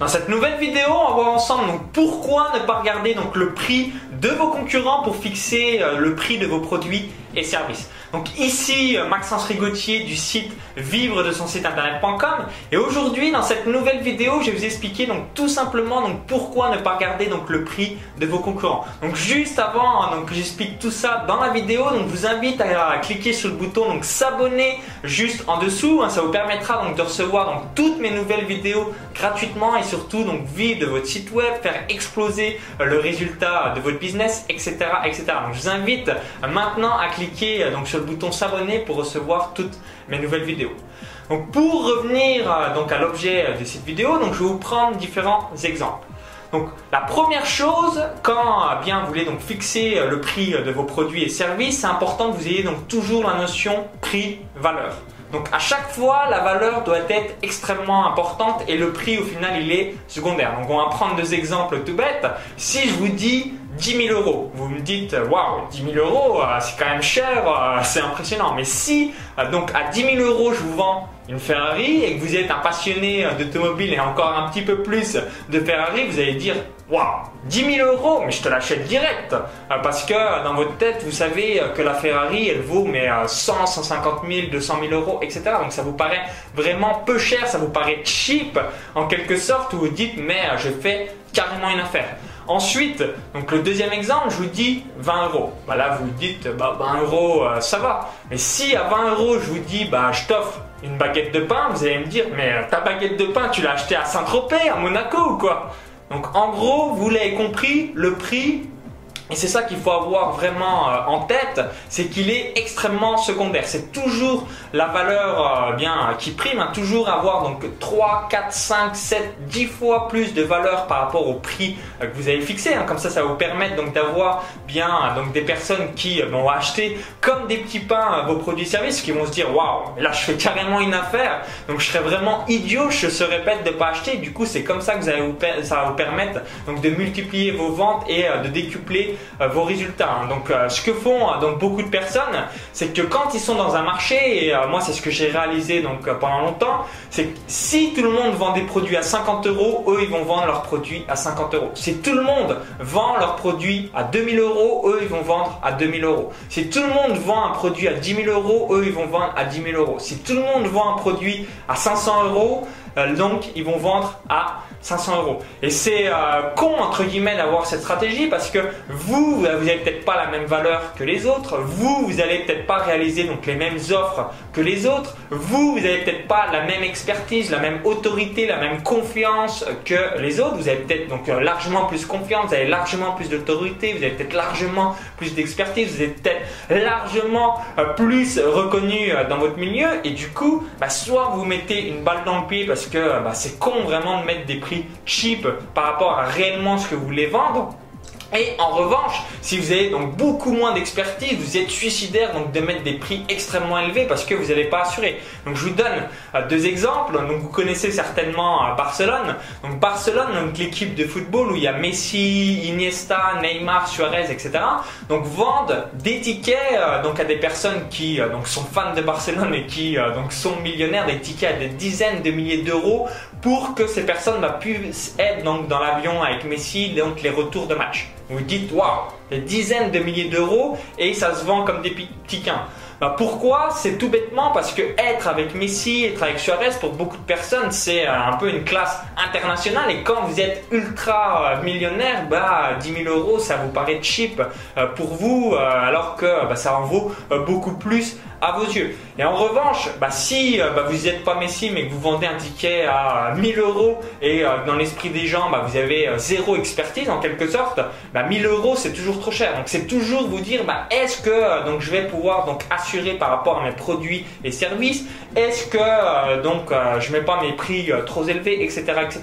Dans cette nouvelle vidéo, on va voir ensemble pourquoi ne pas regarder le prix de vos concurrents pour fixer euh, le prix de vos produits et services. Donc ici euh, Maxence Rigotier du site vivre de son site internet.com et aujourd'hui dans cette nouvelle vidéo je vais vous expliquer donc tout simplement donc pourquoi ne pas regarder donc le prix de vos concurrents. Donc juste avant hein, donc que j'explique tout ça dans la vidéo donc je vous invite à, cliquer sur le bouton donc s'abonner juste en dessous hein. ça vous permettra donc de recevoir donc toutes mes nouvelles vidéos gratuitement et surtout donc vivre de votre site web faire exploser euh, le résultat de votre business etc etc. Donc je vous invite euh, maintenant à cliquer donc sur bouton s'abonner pour recevoir toutes mes nouvelles vidéos. Donc pour revenir euh, donc à l'objet de cette vidéo, donc je vais vous prendre différents exemples. Donc la première chose, quand euh, bien vous voulez donc fixer euh, le prix de vos produits et services, c'est important que vous ayez donc toujours la notion prix-valeur. Donc à chaque fois, la valeur doit être extrêmement importante et le prix au final il est secondaire. Donc on va prendre deux exemples tout bêtes. Si je vous dis 10 000 euros. Vous me dites, waouh, 10 000 euros, euh, c'est quand même cher, euh, c'est impressionnant. Mais si, euh, donc à 10 000 euros, je vous vends une Ferrari et que vous êtes un passionné d'automobile et encore un petit peu plus de Ferrari, vous allez dire, waouh, 10 000 euros, mais je te l'achète direct. Parce que dans votre tête, vous savez que la Ferrari, elle vaut mais 100, 150 000, 200 000 euros, etc. Donc ça vous paraît vraiment peu cher, ça vous paraît cheap en quelque sorte, où vous dites, mais je fais carrément une affaire. Ensuite, donc le deuxième exemple, je vous dis 20 euros. Bah là, vous dites, bah 20 euros, euh, ça va. Mais si à 20 euros, je vous dis, bah je t'offre une baguette de pain, vous allez me dire, mais euh, ta baguette de pain, tu l'as achetée à Saint-Tropez, à Monaco ou quoi? Donc en gros, vous l'avez compris, le prix et c'est ça qu'il faut avoir vraiment euh, en tête, c'est qu'il est extrêmement secondaire. C'est toujours la valeur euh, bien qui prime, hein. toujours avoir donc 3, 4, 5, 7, 10 fois plus de valeur par rapport au prix euh, que vous avez fixé. Hein. Comme ça, ça va vous permettre donc d'avoir bien donc des personnes qui vont acheter comme des petits pains vos produits et services, qui vont se dire waouh, là je fais carrément une affaire, donc je serais vraiment idiot, je serais bête de pas acheter. Du coup, c'est comme ça que vous allez vous, ça va vous permettre donc de multiplier vos ventes et de décupler euh, vos résultats. Hein. Donc, euh, ce que font euh, donc beaucoup de personnes, c'est que quand ils sont dans un marché, et moi c'est ce que j'ai réalisé donc pendant longtemps, c'est que si tout le monde vend des produits à 50 euros, eux ils vont vendre leurs produits à 50 euros. Si tout le monde vend leurs produits à 2000 euros, eux ils vont vendre à 2000 euros. Si tout le monde vend un produit à 10 000 euros, eux ils vont vendre à 10 000 euros. Si tout le monde vend un produit à 500 euros, donc ils vont vendre à 500 euros. Et c'est euh, con entre guillemets d'avoir cette stratégie parce que vous, vous n'avez peut-être pas la même valeur que les autres. Vous, vous n'allez peut-être pas réaliser donc les mêmes offres que les autres. Vous, vous n'avez peut-être pas la même expertise, la même autorité, la même confiance que les autres. Vous avez peut-être donc euh, largement plus confiance, vous avez largement plus d'autorité, vous avez peut-être largement plus d'expertise, vous êtes peut-être largement euh, plus reconnu dans votre milieu. Et du coup, bah, soit vous mettez une balle dans le pied que bah, c'est con vraiment de mettre des prix cheap par rapport à réellement ce que vous voulez vendre. Et en revanche, si vous avez donc beaucoup moins d'expertise, vous êtes suicidaire donc de mettre des prix extrêmement élevés parce que vous n'allez pas assurer. Donc je vous donne euh, deux exemples. Donc vous connaissez certainement euh, Barcelone. Donc Barcelone, donc l'équipe de football où il y a Messi, Iniesta, Neymar, Suarez, etc. Donc vendent des tickets euh, donc à des personnes qui donc sont fans de Barcelone et qui donc sont millionnaires, des tickets à des dizaines de milliers d'euros pour que ces personnes bah, puissent être donc dans l'avion avec Messi donc les retours de match. Vous dites, waouh, des dizaines de milliers d'euros et ça se vend comme des petits quins. Bah pourquoi? C'est tout bêtement parce que être avec Messi, être avec Suarez, pour beaucoup de personnes, c'est euh, un peu une classe internationale. Et quand vous êtes ultra euh, millionnaire, bah 10 000 euros, ça vous paraît cheap euh, pour vous, alors que bah, ça en vaut beaucoup plus à vos yeux. Et en revanche, bah, si bah, vous n'êtes pas Messi, mais que vous vendez un ticket à 1000 euros et dans l'esprit des gens, bah, vous avez zéro expertise en quelque sorte, bah, 1000 euros c'est toujours trop cher. Donc c'est toujours vous dire, est-ce que je vais pouvoir donc assurer par rapport à mes produits et services Est-ce que euh, donc euh, je mets pas mes prix euh, trop élevés, etc., etc.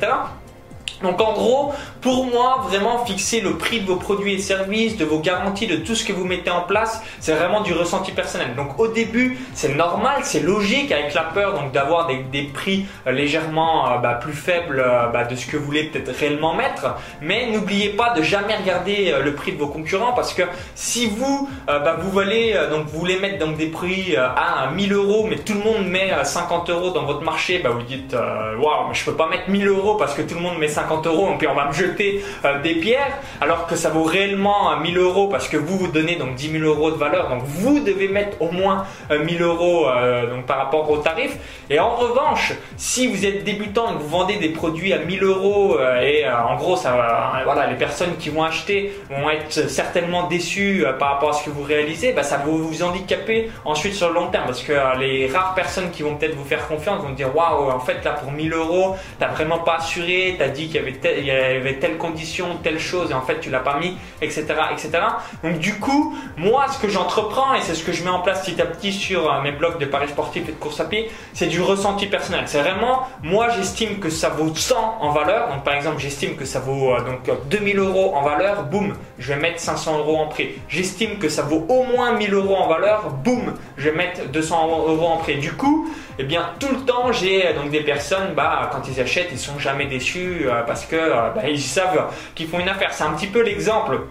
Donc en gros, pour moi, vraiment fixer le prix de vos produits et services, de vos garanties, de tout ce que vous mettez en place, c'est vraiment du ressenti personnel. Donc au début, c'est normal, c'est logique avec la peur donc d'avoir des, prix euh, légèrement euh, bah, plus faibles euh, bah, de ce que vous voulez peut-être réellement mettre. Mais n'oubliez pas de jamais regarder le prix de vos concurrents parce que si vous bah, vous voulez donc vous voulez mettre donc des prix à 1000 euros, mais tout le monde met 50 euros dans votre marché, vous dites waouh, mais je peux pas mettre 1000 euros parce que tout le monde met 50 50 euros, puis on va me jeter euh, des pierres, alors que ça vaut réellement 1000 euros parce que vous vous donnez donc 10 000 euros de valeur, donc vous devez mettre au moins 1000 euh, euros euh, donc par rapport au tarif. Et en revanche, si vous êtes débutant et que vous vendez des produits à 1000 euros et en gros ça voilà les personnes qui vont acheter vont être certainement déçues par rapport à ce que vous réalisez, bah, ça va vous handicaper ensuite sur le long terme parce que les rares personnes qui vont peut-être vous faire confiance vont dire waouh en fait là pour 1000 euros t'as vraiment pas assuré, t'as dit qu'il il y avait telle condition, telle chose, et en fait tu l'as pas mis, etc., etc. Donc du coup, moi, ce que j'entreprends, et c'est ce que je mets en place petit à petit sur euh, mes blogs de paris sportifs et de course à pied, c'est du ressenti personnel. C'est vraiment, moi, j'estime que ça vaut 100 en valeur. Donc par exemple, j'estime que ça vaut euh, donc 2000 euros en valeur, boum, je vais mettre 500 euros en prix. J'estime que ça vaut au moins 1000 euros en valeur, boum, je vais mettre 200 euros en prix. Du coup, eh bien, tout le temps, j'ai euh, donc des personnes, bah, quand ils achètent, ils sont jamais déçus parce que euh, bah, ils savent qu'ils font une affaire. C'est un petit peu l'exemple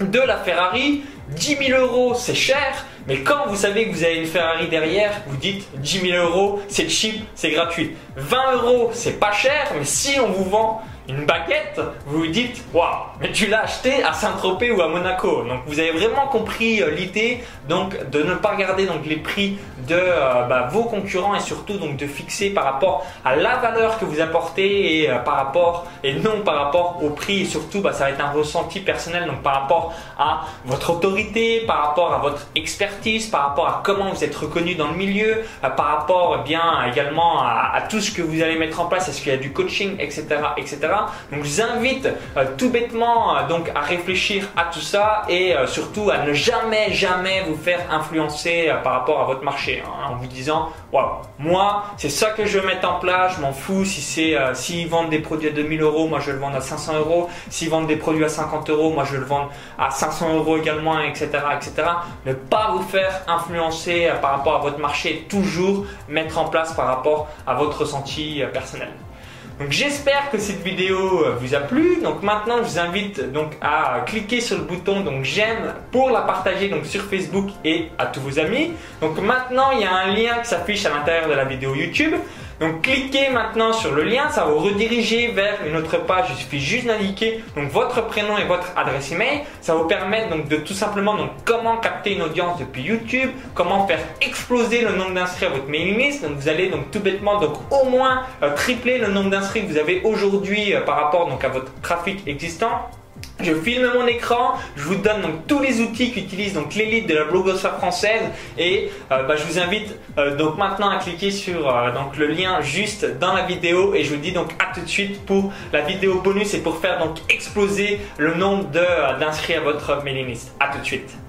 de la Ferrari. 10 000 euros, c'est cher, mais quand vous savez que vous avez une Ferrari derrière, vous dites 10 000 euros, c'est cheap, c'est gratuit. 20 euros, c'est pas cher, mais si on vous vend une baguette, vous vous dites waouh, mais tu l'as acheté à Saint-Tropez ou à Monaco. Donc vous avez vraiment compris euh, l'idée donc de ne pas regarder donc les prix de euh, bah, vos concurrents et surtout donc de fixer par rapport à la valeur que vous apportez et euh, par rapport et non par rapport au prix et surtout bah, ça va être un ressenti personnel donc par rapport à votre autorité, par rapport à votre expertise, par rapport à comment vous êtes reconnu dans le milieu, par rapport eh bien également à, à, tout ce que vous allez mettre en place, est-ce qu'il y a du coaching, etc., etc. Donc je vous invite euh, tout bêtement euh, donc à réfléchir à tout ça et euh, surtout à ne jamais jamais vous faire influencer par rapport à votre marché hein, en vous disant waouh moi c'est ça que je veux mettre en place, je m'en fous si c'est s'ils vendent des produits à 2000 euros, moi je le vends à 500 euros, s'ils vendent des produits à 50 euros, moi je le vends à 500 euros également, etc., etc. Ne pas vous faire influencer par rapport à votre marché, toujours mettre en place par rapport à votre ressenti personnel. Donc j'espère que cette vidéo vous a plu. Donc maintenant, je vous invite donc à cliquer sur le bouton donc j'aime pour la partager sur Facebook et à tous vos amis. Donc maintenant, il y a un lien qui s'affiche à l'intérieur de la vidéo YouTube. Donc cliquez maintenant sur le lien, ça va vous rediriger vers une autre page. Il suffit juste d'indiquer donc votre prénom et votre adresse email. Ça vous permettre donc de tout simplement donc comment capter une audience depuis YouTube, comment faire exploser le nombre d'inscrits à votre mailing list. Donc vous allez donc tout bêtement donc au moins euh, tripler le nombre d'inscrits que vous avez aujourd'hui euh, par rapport donc à votre trafic existant. Je filme mon écran, je vous donne donc tous les outils qu'utilise donc l'élite de la blogosphère française et euh, bah, je vous invite euh, donc maintenant à cliquer sur euh, le lien juste dans la vidéo et je vous dis donc à tout de suite pour la vidéo bonus et pour faire donc exploser le nombre d'inscrits à votre mailing list. À tout de suite.